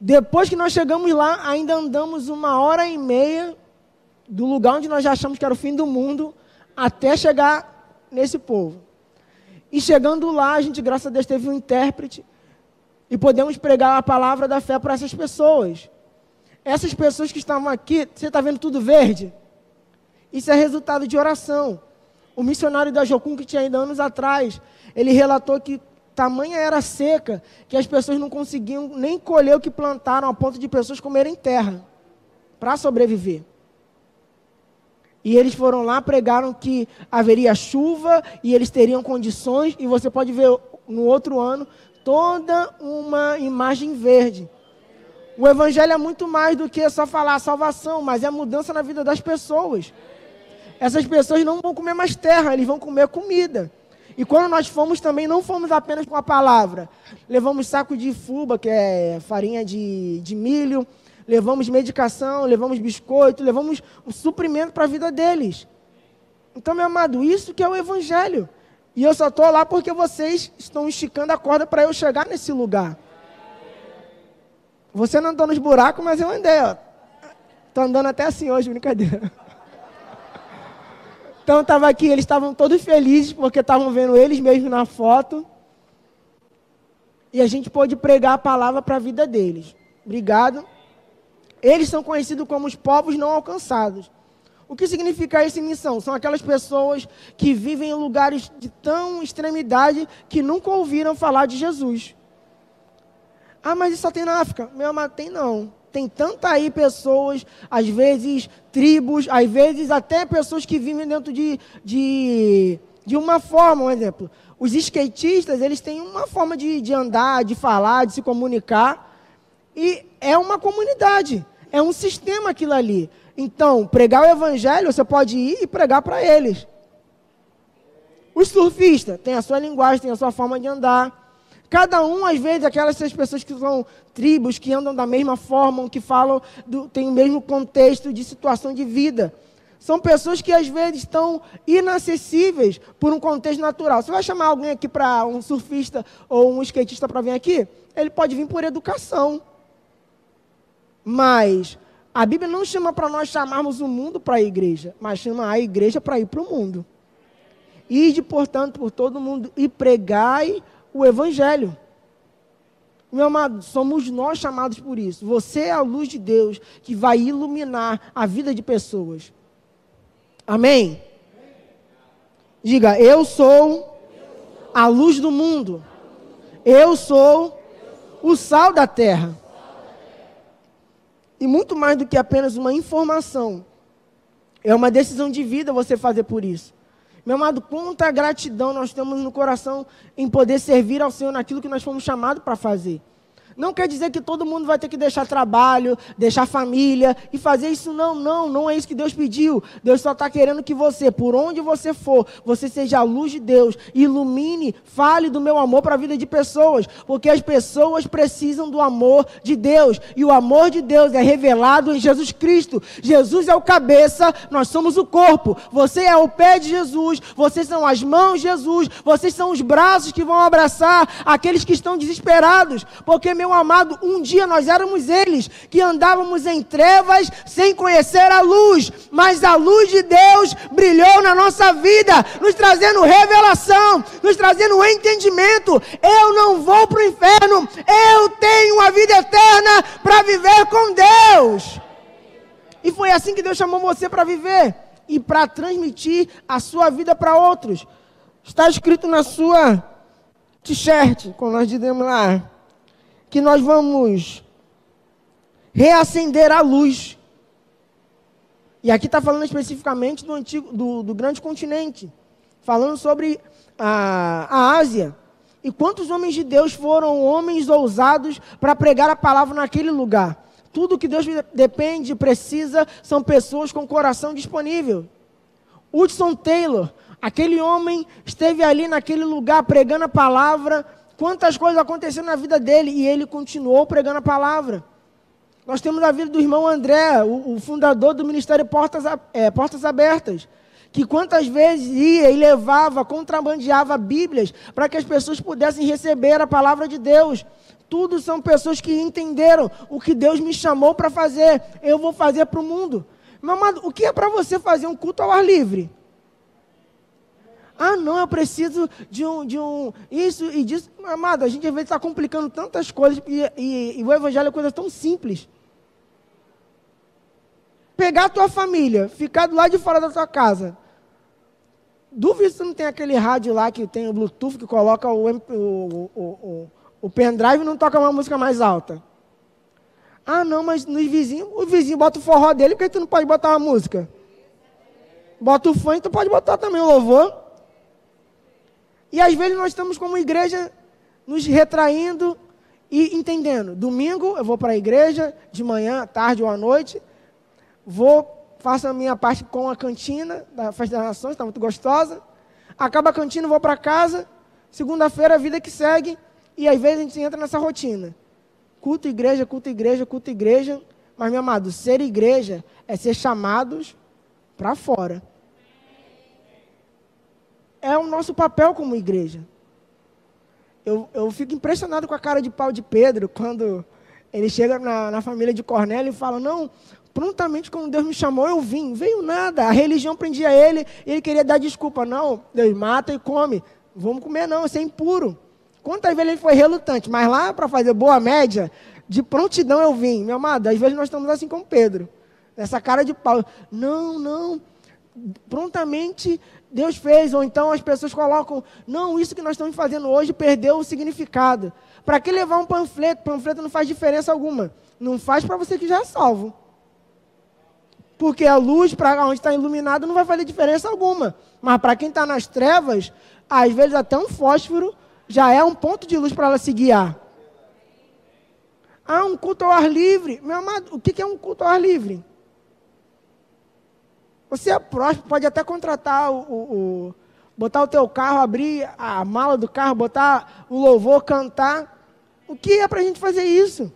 Depois que nós chegamos lá, ainda andamos uma hora e meia do lugar onde nós já achamos que era o fim do mundo, até chegar nesse povo. E chegando lá, a gente, graças a Deus, teve um intérprete e podemos pregar a palavra da fé para essas pessoas. Essas pessoas que estavam aqui, você está vendo tudo verde? Isso é resultado de oração. O missionário da Jocum, que tinha ainda anos atrás, ele relatou que tamanha era seca que as pessoas não conseguiam nem colher o que plantaram, a ponto de pessoas comerem terra para sobreviver. E eles foram lá, pregaram que haveria chuva e eles teriam condições, e você pode ver no outro ano toda uma imagem verde. O evangelho é muito mais do que só falar salvação, mas é mudança na vida das pessoas. Essas pessoas não vão comer mais terra, eles vão comer comida. E quando nós fomos também, não fomos apenas com a palavra. Levamos saco de fuba, que é farinha de, de milho, levamos medicação, levamos biscoito, levamos um suprimento para a vida deles. Então, meu amado, isso que é o Evangelho. E eu só estou lá porque vocês estão esticando a corda para eu chegar nesse lugar. Você não andou nos buracos, mas eu andei, ó. Estou andando até assim hoje, brincadeira. Então estava aqui, eles estavam todos felizes porque estavam vendo eles mesmos na foto. E a gente pôde pregar a palavra para a vida deles. Obrigado. Eles são conhecidos como os povos não alcançados. O que significa essa missão? São aquelas pessoas que vivem em lugares de tão extremidade que nunca ouviram falar de Jesus. Ah, mas isso só tem na África. Meu amado, tem não. Tem tanta aí pessoas, às vezes tribos, às vezes até pessoas que vivem dentro de, de, de uma forma, um exemplo. Os skatistas, eles têm uma forma de, de andar, de falar, de se comunicar. E é uma comunidade, é um sistema aquilo ali. Então, pregar o evangelho, você pode ir e pregar para eles. Os surfistas têm a sua linguagem, têm a sua forma de andar. Cada um, às vezes, aquelas pessoas que são tribos, que andam da mesma forma, que falam, do, têm o mesmo contexto de situação de vida. São pessoas que, às vezes, estão inacessíveis por um contexto natural. Você vai chamar alguém aqui para um surfista ou um skatista para vir aqui? Ele pode vir por educação. Mas a Bíblia não chama para nós chamarmos o mundo para a igreja, mas chama a igreja para ir para o mundo. Ide, portanto, por todo mundo e pregai o Evangelho. Meu amado, somos nós chamados por isso. Você é a luz de Deus que vai iluminar a vida de pessoas. Amém? Diga, eu sou a luz do mundo. Eu sou o sal da terra. E muito mais do que apenas uma informação. É uma decisão de vida você fazer por isso. Meu amado, quanta gratidão nós temos no coração em poder servir ao Senhor naquilo que nós fomos chamados para fazer. Não quer dizer que todo mundo vai ter que deixar trabalho, deixar família e fazer isso. Não, não, não é isso que Deus pediu. Deus só está querendo que você, por onde você for, você seja a luz de Deus, ilumine, fale do meu amor para a vida de pessoas, porque as pessoas precisam do amor de Deus e o amor de Deus é revelado em Jesus Cristo. Jesus é o cabeça, nós somos o corpo. Você é o pé de Jesus, vocês são as mãos de Jesus, vocês são os braços que vão abraçar aqueles que estão desesperados, porque meu meu amado, um dia nós éramos eles que andávamos em trevas sem conhecer a luz, mas a luz de Deus brilhou na nossa vida, nos trazendo revelação, nos trazendo entendimento. Eu não vou para o inferno, eu tenho uma vida eterna para viver com Deus. E foi assim que Deus chamou você para viver e para transmitir a sua vida para outros. Está escrito na sua t-shirt, como nós dizemos lá que nós vamos reacender a luz. E aqui está falando especificamente do, antigo, do, do, grande continente, falando sobre a, a Ásia. E quantos homens de Deus foram homens ousados para pregar a palavra naquele lugar? Tudo que Deus depende, precisa, são pessoas com coração disponível. Hudson Taylor, aquele homem esteve ali naquele lugar pregando a palavra. Quantas coisas aconteceram na vida dele e ele continuou pregando a palavra. Nós temos a vida do irmão André, o, o fundador do Ministério Portas, é, Portas Abertas, que quantas vezes ia e levava, contrabandeava Bíblias para que as pessoas pudessem receber a palavra de Deus. Tudo são pessoas que entenderam o que Deus me chamou para fazer, eu vou fazer para o mundo. Meu o que é para você fazer um culto ao ar livre? Ah, não, eu preciso de um, de um isso e disso. Amado, a gente às vezes está complicando tantas coisas e, e, e o evangelho é coisa tão simples pegar a tua família, ficar do lado de fora da tua casa. Duvido se não tem aquele rádio lá que tem o Bluetooth que coloca o, o, o, o, o pendrive e não toca uma música mais alta. Ah, não, mas no vizinho, o vizinho bota o forró dele, porque tu não pode botar uma música? Bota o funk, tu pode botar também o louvor. E às vezes nós estamos como igreja nos retraindo e entendendo. Domingo eu vou para a igreja, de manhã, tarde ou à noite vou, faço a minha parte com a cantina da Festa das Nações, está muito gostosa. Acaba a cantina, vou para casa. Segunda-feira, a vida que segue. E às vezes a gente entra nessa rotina. Culto igreja, culto igreja, culto igreja. Mas, meu amado, ser igreja é ser chamados para fora. É o nosso papel como igreja. Eu, eu fico impressionado com a cara de pau de Pedro quando ele chega na, na família de Cornélio e fala: Não, prontamente, quando Deus me chamou, eu vim. Veio nada. A religião prendia ele, ele queria dar desculpa. Não, Deus mata e come. Vamos comer, não, isso é impuro. Quantas vezes ele foi relutante, mas lá para fazer boa média, de prontidão eu vim. Meu amado, às vezes nós estamos assim com Pedro. Essa cara de pau. Não, não. Prontamente Deus fez, ou então as pessoas colocam, não, isso que nós estamos fazendo hoje perdeu o significado. Para que levar um panfleto? Panfleto não faz diferença alguma. Não faz para você que já é salvo. Porque a luz, para onde está iluminado, não vai fazer diferença alguma. Mas para quem está nas trevas, às vezes até um fósforo já é um ponto de luz para ela se guiar. Ah, um culto ao ar livre. Meu amado, o que é um culto ao ar livre? Você é próximo, pode até contratar o, o, o, botar o teu carro, abrir a mala do carro, botar o louvor, cantar. O que é para a gente fazer isso?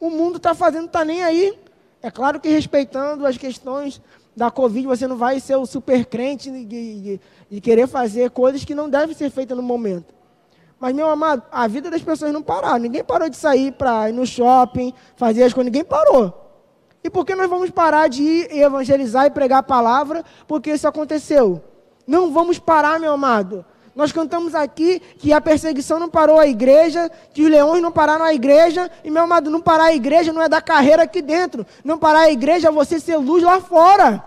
O mundo está fazendo, está nem aí. É claro que respeitando as questões da Covid, você não vai ser o super crente de, de, de querer fazer coisas que não devem ser feitas no momento. Mas, meu amado, a vida das pessoas não parou. Ninguém parou de sair para ir no shopping, fazer as coisas. Ninguém parou. E por que nós vamos parar de ir evangelizar e pregar a palavra? Porque isso aconteceu. Não vamos parar, meu amado. Nós cantamos aqui que a perseguição não parou a igreja, que os leões não pararam a igreja, e meu amado, não parar a igreja não é da carreira aqui dentro, não parar a igreja é você ser luz lá fora.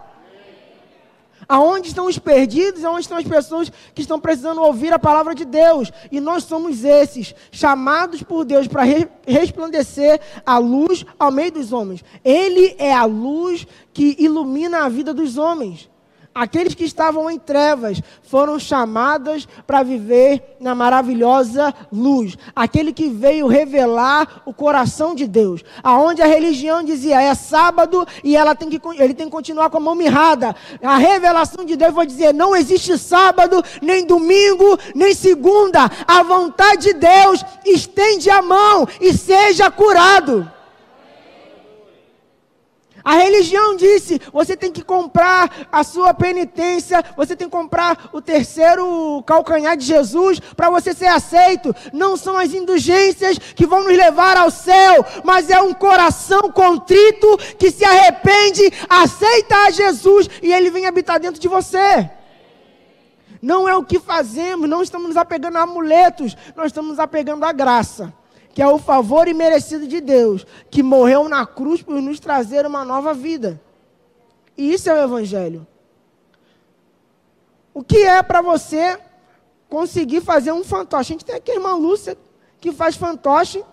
Aonde estão os perdidos? Aonde estão as pessoas que estão precisando ouvir a palavra de Deus? E nós somos esses, chamados por Deus para re resplandecer a luz ao meio dos homens. Ele é a luz que ilumina a vida dos homens. Aqueles que estavam em trevas foram chamados para viver na maravilhosa luz. Aquele que veio revelar o coração de Deus. Aonde a religião dizia é sábado e ela tem que, ele tem que continuar com a mão mirrada. A revelação de Deus vai dizer: não existe sábado, nem domingo, nem segunda. A vontade de Deus estende a mão e seja curado. A religião disse: você tem que comprar a sua penitência, você tem que comprar o terceiro calcanhar de Jesus para você ser aceito. Não são as indulgências que vão nos levar ao céu, mas é um coração contrito que se arrepende, aceita a Jesus e ele vem habitar dentro de você. Não é o que fazemos, não estamos nos apegando a amuletos, nós estamos nos apegando à graça que é o favor imerecido de Deus, que morreu na cruz por nos trazer uma nova vida. E isso é o Evangelho. O que é para você conseguir fazer um fantoche? A gente tem aqui a irmã Lúcia, que faz fantoche.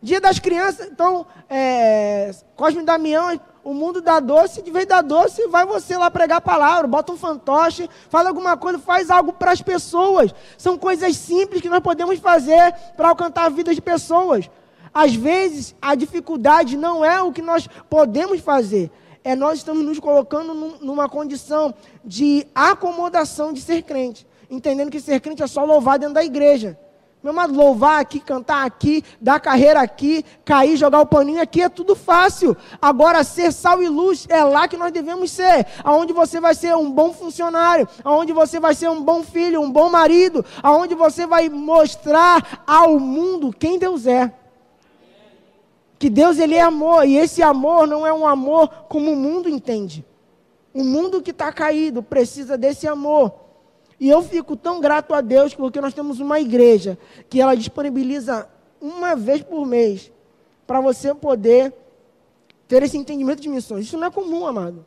Dia das crianças, então, é, Cosme Damião o mundo dá doce, de vez da doce, vai você lá pregar a palavra, bota um fantoche, fala alguma coisa, faz algo para as pessoas. São coisas simples que nós podemos fazer para alcançar a vida de pessoas. Às vezes, a dificuldade não é o que nós podemos fazer, é nós estamos nos colocando num, numa condição de acomodação de ser crente, entendendo que ser crente é só louvar dentro da igreja. Meu amado, louvar aqui, cantar aqui, dar carreira aqui, cair, jogar o paninho aqui é tudo fácil. Agora, ser sal e luz é lá que nós devemos ser. Aonde você vai ser um bom funcionário, aonde você vai ser um bom filho, um bom marido, aonde você vai mostrar ao mundo quem Deus é. Que Deus ele é amor e esse amor não é um amor como o mundo entende. O mundo que está caído precisa desse amor. E eu fico tão grato a Deus porque nós temos uma igreja que ela disponibiliza uma vez por mês para você poder ter esse entendimento de missões. Isso não é comum, amado.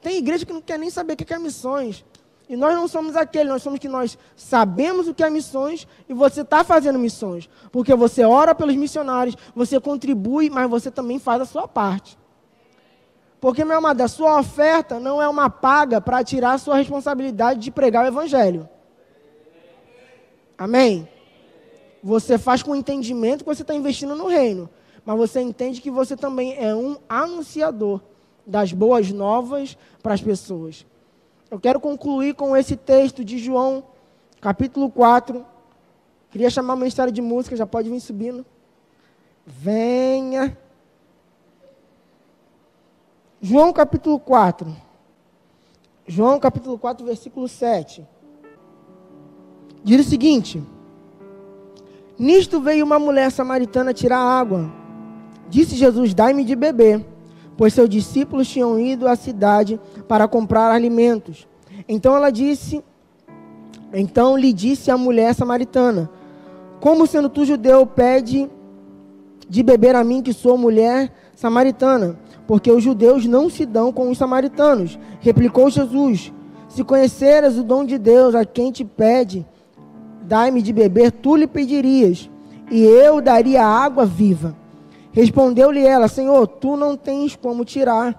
Tem igreja que não quer nem saber o que é missões. E nós não somos aquele, nós somos que nós sabemos o que é missões e você está fazendo missões. Porque você ora pelos missionários, você contribui, mas você também faz a sua parte. Porque, meu amado, a sua oferta não é uma paga para tirar a sua responsabilidade de pregar o Evangelho. Amém? Você faz com entendimento que você está investindo no reino. Mas você entende que você também é um anunciador das boas novas para as pessoas. Eu quero concluir com esse texto de João, capítulo 4. Queria chamar uma história de música, já pode vir subindo. Venha. João capítulo 4. João capítulo 4, versículo 7. Diz o seguinte: Nisto veio uma mulher samaritana tirar água. Disse Jesus: Dai-me de beber, pois seus discípulos tinham ido à cidade para comprar alimentos. Então ela disse: Então lhe disse a mulher samaritana: Como sendo tu judeu, pede de beber a mim que sou mulher samaritana? Porque os judeus não se dão com os samaritanos. Replicou Jesus: Se conheceras o dom de Deus a quem te pede, dai-me de beber, tu lhe pedirias, e eu daria água viva. Respondeu-lhe ela: Senhor, tu não tens como tirar.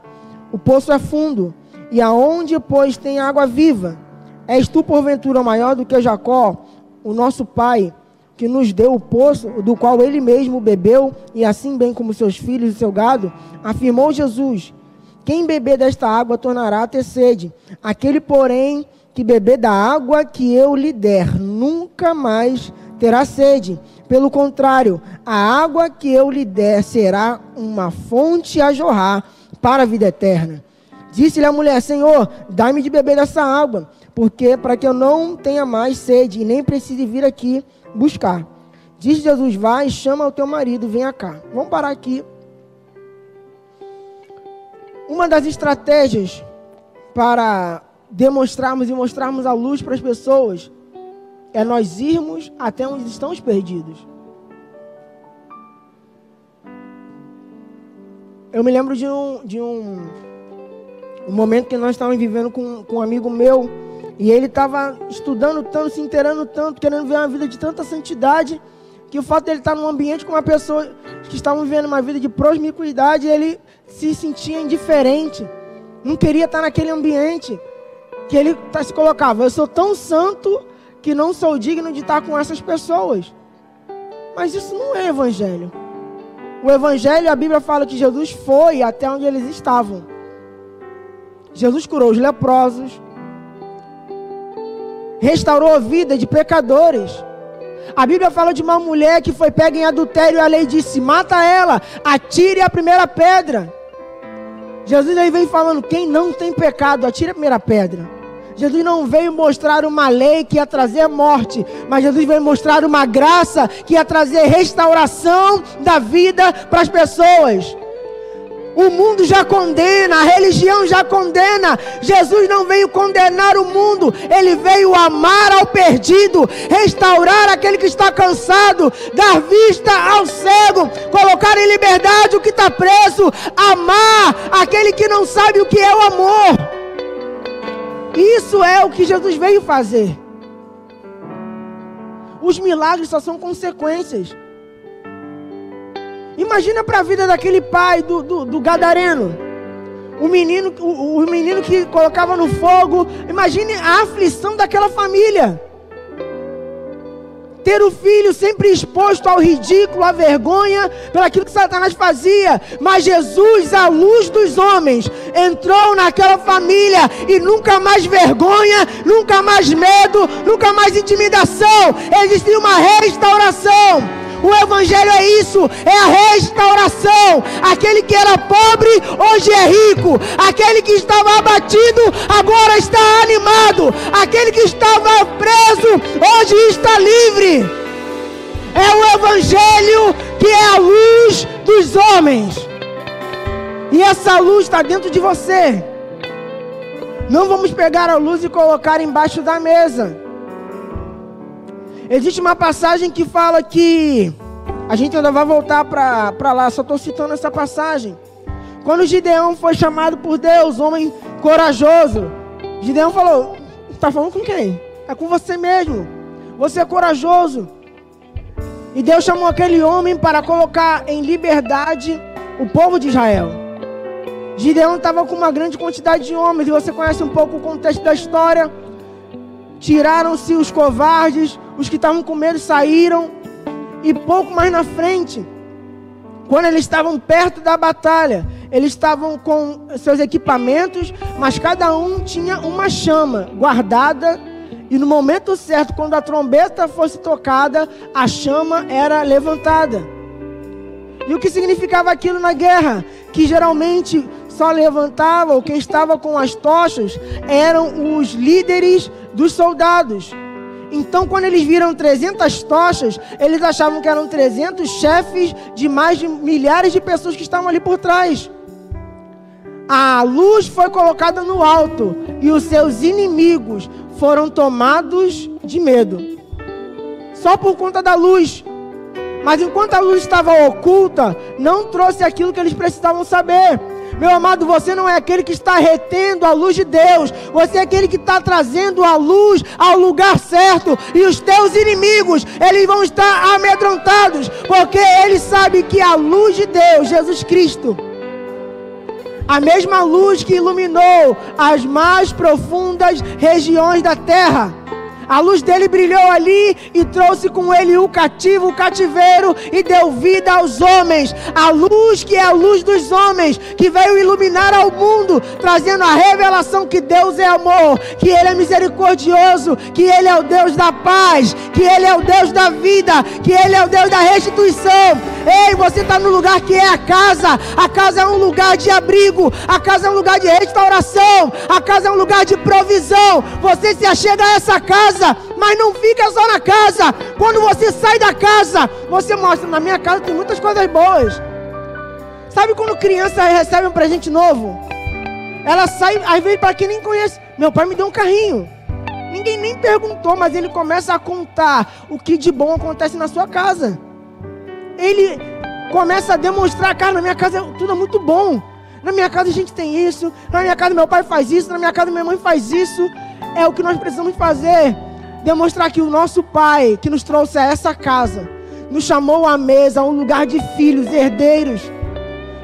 O poço é fundo, e aonde, pois, tem água viva? És tu, porventura, maior do que Jacó, o nosso pai? Que nos deu o poço do qual ele mesmo bebeu, e assim bem como seus filhos e seu gado, afirmou Jesus: Quem beber desta água tornará a ter sede. Aquele, porém, que beber da água que eu lhe der, nunca mais terá sede. Pelo contrário, a água que eu lhe der será uma fonte a jorrar para a vida eterna. Disse-lhe a mulher: Senhor, dá-me de beber dessa água, porque para que eu não tenha mais sede e nem precise vir aqui buscar. Diz Jesus: Vai, chama o teu marido, venha cá. Vamos parar aqui. Uma das estratégias para demonstrarmos e mostrarmos a luz para as pessoas é nós irmos até onde estão os perdidos. Eu me lembro de um, de um, um momento que nós estávamos vivendo com, com um amigo meu e ele estava estudando tanto, se inteirando tanto, querendo ver uma vida de tanta santidade, que o fato dele estar num ambiente com uma pessoa que estava vivendo uma vida de promiscuidade, ele se sentia indiferente. Não queria estar naquele ambiente. Que ele tá, se colocava, eu sou tão santo que não sou digno de estar com essas pessoas. Mas isso não é evangelho. O evangelho, a Bíblia fala que Jesus foi até onde eles estavam. Jesus curou os leprosos, restaurou a vida de pecadores. A Bíblia fala de uma mulher que foi pega em adultério e a lei disse: mata ela, atire a primeira pedra. Jesus aí vem falando: quem não tem pecado, atire a primeira pedra. Jesus não veio mostrar uma lei que ia trazer morte, mas Jesus veio mostrar uma graça que ia trazer restauração da vida para as pessoas. O mundo já condena, a religião já condena. Jesus não veio condenar o mundo, ele veio amar ao perdido, restaurar aquele que está cansado, dar vista ao cego, colocar em liberdade o que está preso, amar aquele que não sabe o que é o amor. Isso é o que Jesus veio fazer. Os milagres só são consequências. Imagina para a vida daquele pai do, do, do gadareno. O menino, o, o menino que colocava no fogo. Imagine a aflição daquela família. ter o filho sempre exposto ao ridículo, à vergonha, pelaquilo que Satanás fazia. Mas Jesus, a luz dos homens, entrou naquela família e nunca mais vergonha, nunca mais medo, nunca mais intimidação. Existia uma restauração. O Evangelho é isso, é a restauração. Aquele que era pobre, hoje é rico. Aquele que estava abatido, agora está animado. Aquele que estava preso, hoje está livre. É o Evangelho que é a luz dos homens. E essa luz está dentro de você. Não vamos pegar a luz e colocar embaixo da mesa. Existe uma passagem que fala que. A gente ainda vai voltar para lá, só estou citando essa passagem. Quando Gideão foi chamado por Deus, homem corajoso, Gideão falou: Está falando com quem? É com você mesmo. Você é corajoso. E Deus chamou aquele homem para colocar em liberdade o povo de Israel. Gideão estava com uma grande quantidade de homens, e você conhece um pouco o contexto da história. Tiraram-se os covardes, os que estavam com medo saíram. E pouco mais na frente, quando eles estavam perto da batalha, eles estavam com seus equipamentos, mas cada um tinha uma chama guardada. E no momento certo, quando a trombeta fosse tocada, a chama era levantada. E o que significava aquilo na guerra? Que geralmente só levantava, ou quem estava com as tochas, eram os líderes dos soldados. Então, quando eles viram 300 tochas, eles achavam que eram 300 chefes de mais de milhares de pessoas que estavam ali por trás. A luz foi colocada no alto e os seus inimigos foram tomados de medo. Só por conta da luz. Mas enquanto a luz estava oculta, não trouxe aquilo que eles precisavam saber. Meu amado, você não é aquele que está retendo a luz de Deus. Você é aquele que está trazendo a luz ao lugar certo. E os teus inimigos, eles vão estar amedrontados. Porque eles sabem que a luz de Deus, Jesus Cristo, a mesma luz que iluminou as mais profundas regiões da terra a luz dele brilhou ali e trouxe com ele o cativo, o cativeiro e deu vida aos homens. A luz que é a luz dos homens, que veio iluminar ao mundo, trazendo a revelação que Deus é amor, que ele é misericordioso, que ele é o Deus da paz, que ele é o Deus da vida, que ele é o Deus da restituição. Ei, você está no lugar que é a casa. A casa é um lugar de abrigo, a casa é um lugar de restauração, a casa é um lugar de provisão. Você se achega a essa casa casa, mas não fica só na casa. Quando você sai da casa, você mostra: na minha casa tem muitas coisas boas. Sabe quando criança recebe um presente novo? Ela sai, às vezes, para quem nem conhece: meu pai me deu um carrinho. Ninguém nem perguntou, mas ele começa a contar o que de bom acontece na sua casa. Ele começa a demonstrar, cara, na minha casa tudo é muito bom. Na minha casa a gente tem isso, na minha casa meu pai faz isso, na minha casa minha mãe faz isso. É o que nós precisamos fazer demonstrar que o nosso Pai, que nos trouxe a essa casa, nos chamou à mesa, a um lugar de filhos, herdeiros,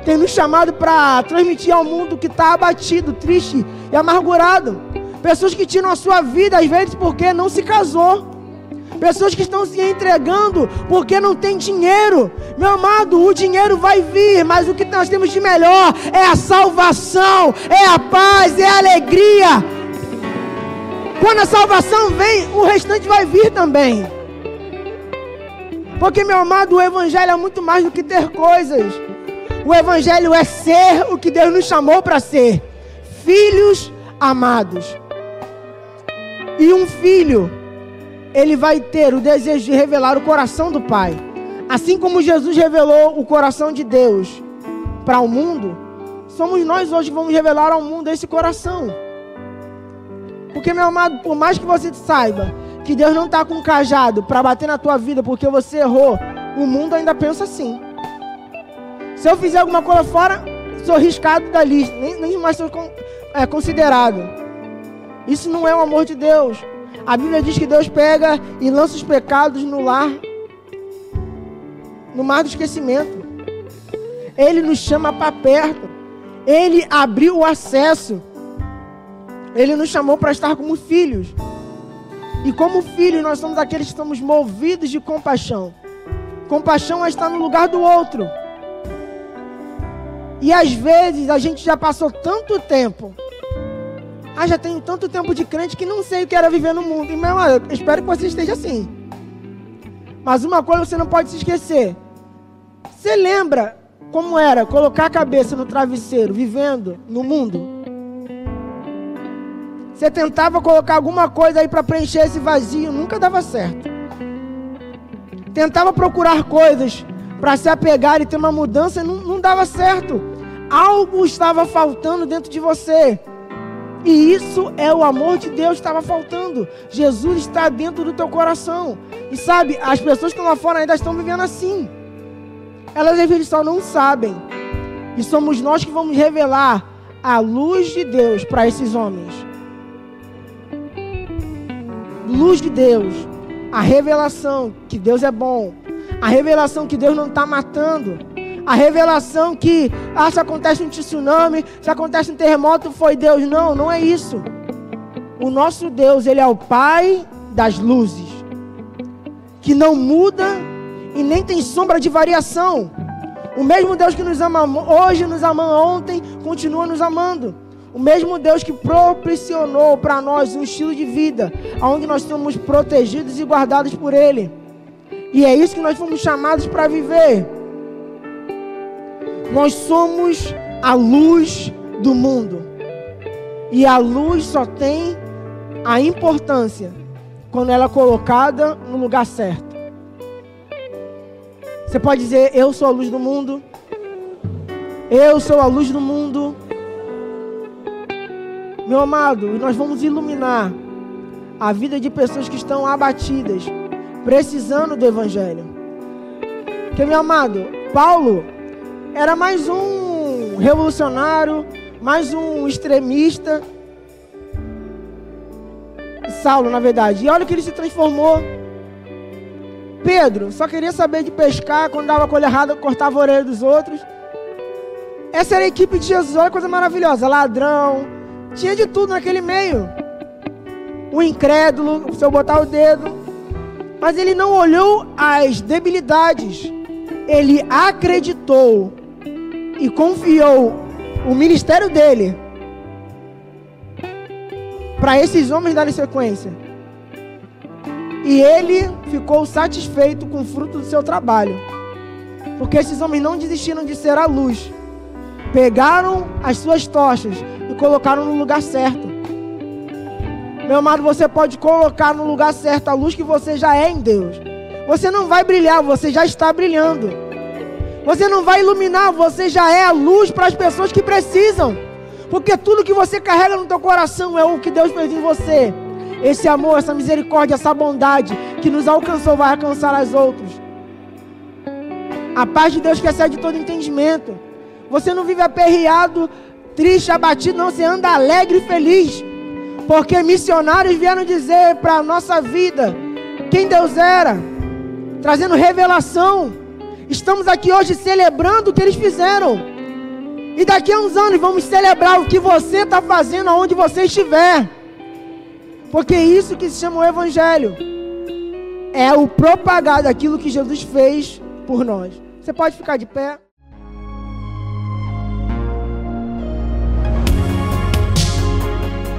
tem nos chamado para transmitir ao mundo que está abatido, triste e amargurado. Pessoas que tiram a sua vida, às vezes, porque não se casou. Pessoas que estão se entregando porque não tem dinheiro. Meu amado, o dinheiro vai vir, mas o que nós temos de melhor é a salvação, é a paz, é a alegria, quando a salvação vem, o restante vai vir também. Porque, meu amado, o Evangelho é muito mais do que ter coisas. O Evangelho é ser o que Deus nos chamou para ser: filhos amados. E um filho, ele vai ter o desejo de revelar o coração do Pai. Assim como Jesus revelou o coração de Deus para o mundo, somos nós hoje que vamos revelar ao mundo esse coração. Porque, meu amado, por mais que você saiba que Deus não está com um cajado para bater na tua vida porque você errou, o mundo ainda pensa assim. Se eu fizer alguma coisa fora, sou riscado da lista, nem, nem mais sou é, considerado. Isso não é o amor de Deus. A Bíblia diz que Deus pega e lança os pecados no lar, no mar do esquecimento. Ele nos chama para perto. Ele abriu o acesso. Ele nos chamou para estar como filhos. E como filhos, nós somos aqueles que estamos movidos de compaixão. Compaixão é estar no lugar do outro. E às vezes a gente já passou tanto tempo. Ah, já tenho tanto tempo de crente que não sei o que era viver no mundo. E, meu eu espero que você esteja assim. Mas uma coisa você não pode se esquecer. Você lembra como era colocar a cabeça no travesseiro, vivendo no mundo? Você tentava colocar alguma coisa aí para preencher esse vazio, nunca dava certo. Tentava procurar coisas para se apegar e ter uma mudança, não, não dava certo. Algo estava faltando dentro de você. E isso é o amor de Deus que estava faltando. Jesus está dentro do teu coração. E sabe, as pessoas que estão lá fora ainda estão vivendo assim. Elas eles só não sabem. E somos nós que vamos revelar a luz de Deus para esses homens luz de Deus, a revelação que Deus é bom, a revelação que Deus não está matando, a revelação que ah, se acontece um tsunami, se acontece um terremoto, foi Deus. Não, não é isso. O nosso Deus, Ele é o Pai das luzes, que não muda e nem tem sombra de variação. O mesmo Deus que nos ama hoje, nos ama ontem, continua nos amando. O mesmo Deus que propiciou para nós um estilo de vida, onde nós somos protegidos e guardados por Ele. E é isso que nós fomos chamados para viver. Nós somos a luz do mundo. E a luz só tem a importância quando ela é colocada no lugar certo. Você pode dizer: Eu sou a luz do mundo. Eu sou a luz do mundo. Meu amado, nós vamos iluminar a vida de pessoas que estão abatidas, precisando do Evangelho. Porque, meu amado, Paulo era mais um revolucionário, mais um extremista. Saulo, na verdade. E olha que ele se transformou. Pedro só queria saber de pescar, quando dava coisa errada, cortava a orelha dos outros. Essa era a equipe de Jesus, olha que coisa maravilhosa. Ladrão, tinha de tudo naquele meio. O incrédulo, se eu botar o dedo. Mas ele não olhou as debilidades. Ele acreditou e confiou o ministério dele para esses homens darem sequência. E ele ficou satisfeito com o fruto do seu trabalho. Porque esses homens não desistiram de ser a luz. Pegaram as suas tochas e colocaram no lugar certo. Meu amado, você pode colocar no lugar certo a luz que você já é em Deus. Você não vai brilhar, você já está brilhando. Você não vai iluminar, você já é a luz para as pessoas que precisam. Porque tudo que você carrega no teu coração é o que Deus fez em você. Esse amor, essa misericórdia, essa bondade que nos alcançou vai alcançar as outros. A paz de Deus que excede todo entendimento. Você não vive aperreado triste, abatido, não, você anda alegre e feliz. Porque missionários vieram dizer para a nossa vida quem Deus era, trazendo revelação. Estamos aqui hoje celebrando o que eles fizeram. E daqui a uns anos vamos celebrar o que você está fazendo aonde você estiver. Porque isso que se chama o Evangelho. É o propagar daquilo que Jesus fez por nós. Você pode ficar de pé.